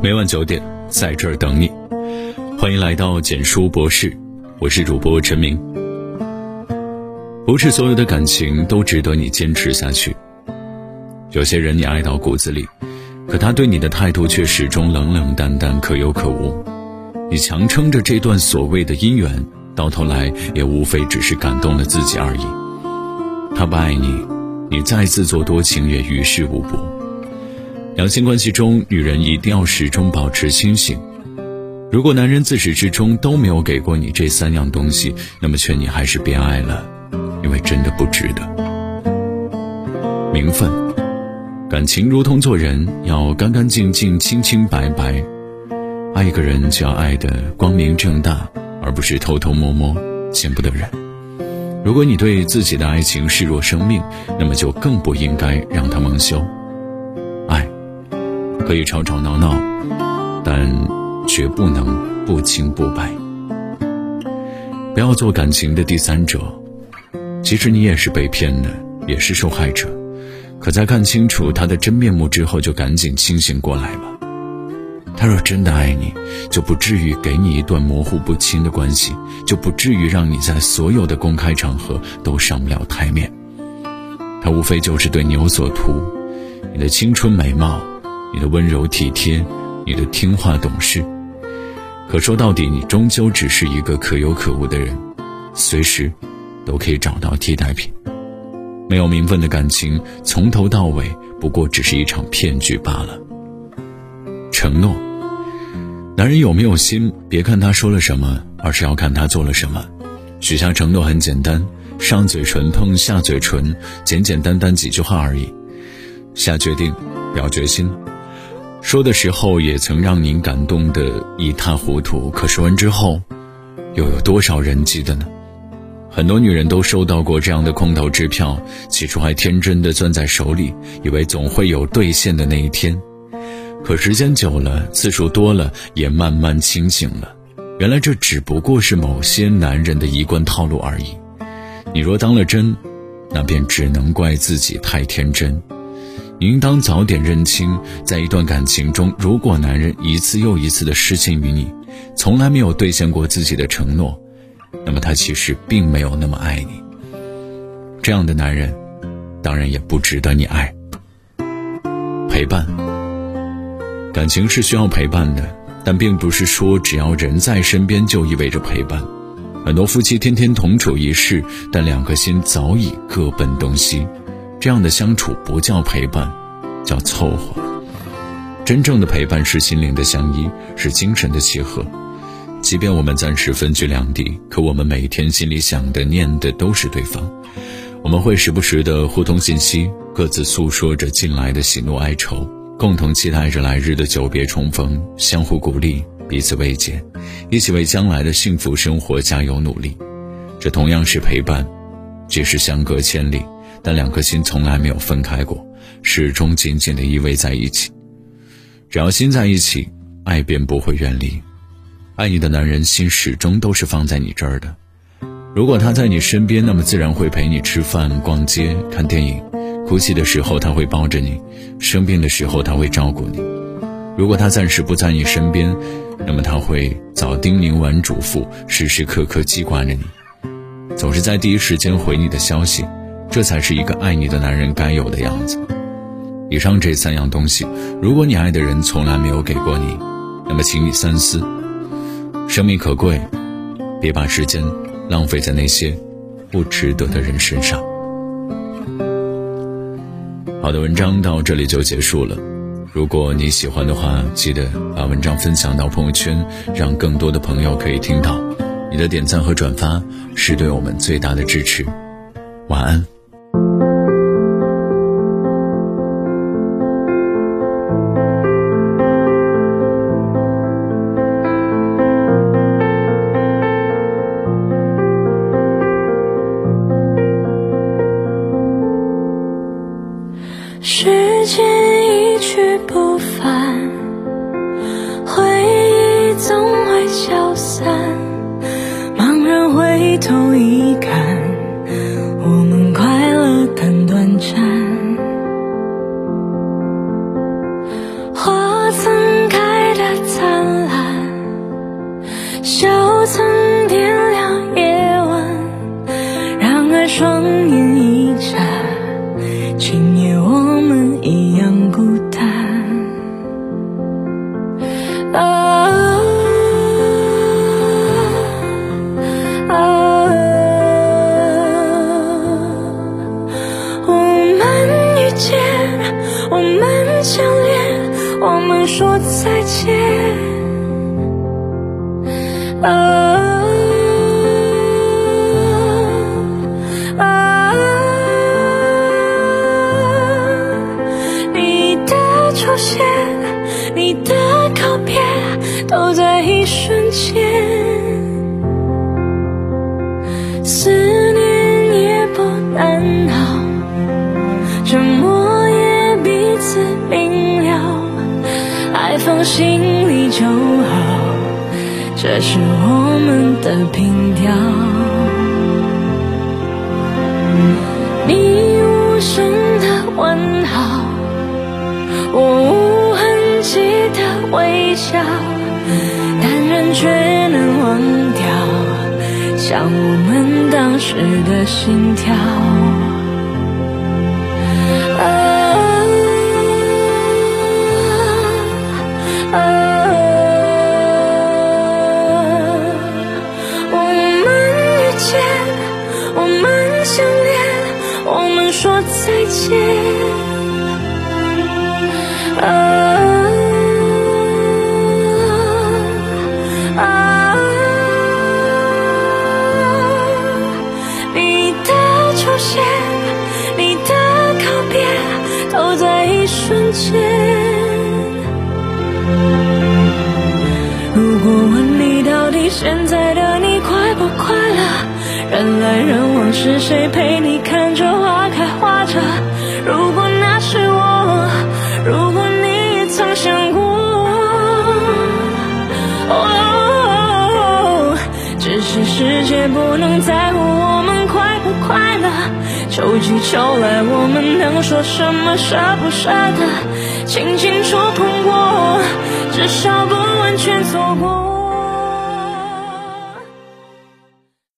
每晚九点，在这儿等你。欢迎来到简书博士，我是主播陈明。不是所有的感情都值得你坚持下去。有些人你爱到骨子里，可他对你的态度却始终冷冷淡淡，可有可无。你强撑着这段所谓的姻缘，到头来也无非只是感动了自己而已。他不爱你，你再自作多情也于事无补。两性关系中，女人一定要始终保持清醒。如果男人自始至终都没有给过你这三样东西，那么劝你还是别爱了，因为真的不值得。名分，感情如同做人，要干干净净、清清白白。爱一个人就要爱的光明正大，而不是偷偷摸摸、见不得人。如果你对自己的爱情视若生命，那么就更不应该让它蒙羞。可以吵吵闹闹，但。绝不能不清不白，不要做感情的第三者。其实你也是被骗的，也是受害者。可在看清楚他的真面目之后，就赶紧清醒过来吧。他若真的爱你，就不至于给你一段模糊不清的关系，就不至于让你在所有的公开场合都上不了台面。他无非就是对你有所图，你的青春美貌，你的温柔体贴，你的听话懂事。可说到底，你终究只是一个可有可无的人，随时都可以找到替代品。没有名分的感情，从头到尾不过只是一场骗局罢了。承诺，男人有没有心，别看他说了什么，而是要看他做了什么。许下承诺很简单，上嘴唇碰下嘴唇，简简单单几句话而已。下决定，表决心。说的时候也曾让您感动得一塌糊涂，可说完之后，又有多少人记得呢？很多女人都收到过这样的空头支票，起初还天真的攥在手里，以为总会有兑现的那一天。可时间久了，次数多了，也慢慢清醒了，原来这只不过是某些男人的一贯套路而已。你若当了真，那便只能怪自己太天真。你应当早点认清，在一段感情中，如果男人一次又一次的失信于你，从来没有兑现过自己的承诺，那么他其实并没有那么爱你。这样的男人，当然也不值得你爱。陪伴，感情是需要陪伴的，但并不是说只要人在身边就意味着陪伴。很多夫妻天天同处一室，但两颗心早已各奔东西。这样的相处不叫陪伴，叫凑合。真正的陪伴是心灵的相依，是精神的契合。即便我们暂时分居两地，可我们每天心里想的、念的都是对方。我们会时不时的互通信息，各自诉说着近来的喜怒哀愁，共同期待着来日的久别重逢，相互鼓励，彼此慰藉，一起为将来的幸福生活加油努力。这同样是陪伴，即使相隔千里。但两颗心从来没有分开过，始终紧紧的依偎在一起。只要心在一起，爱便不会远离。爱你的男人心始终都是放在你这儿的。如果他在你身边，那么自然会陪你吃饭、逛街、看电影。哭泣的时候他会抱着你，生病的时候他会照顾你。如果他暂时不在你身边，那么他会早叮咛晚嘱咐，时时刻刻记挂着你，总是在第一时间回你的消息。这才是一个爱你的男人该有的样子。以上这三样东西，如果你爱的人从来没有给过你，那么请你三思。生命可贵，别把时间浪费在那些不值得的人身上。好的，文章到这里就结束了。如果你喜欢的话，记得把文章分享到朋友圈，让更多的朋友可以听到。你的点赞和转发是对我们最大的支持。晚安。消散，茫然回头一看，我们快乐但短暂。花曾开的灿烂，笑曾。说再见。啊啊！你的出现，你的告别，都在一瞬间。心里就好。这是我们的凭调。你无声的问好，我无痕迹的微笑，但人却能忘掉，像我们当时的心跳。说再见。啊啊！你的出现，你的告别，都在一瞬间。如果问你到底现在的你快不快乐？人来人往，是谁陪你看着着？如果那是我，如果你也曾想过，哦，只是世界不能在乎我们快不快乐。秋去秋来，我们能说什么舍不舍得？轻轻触碰过，至少不完全错过。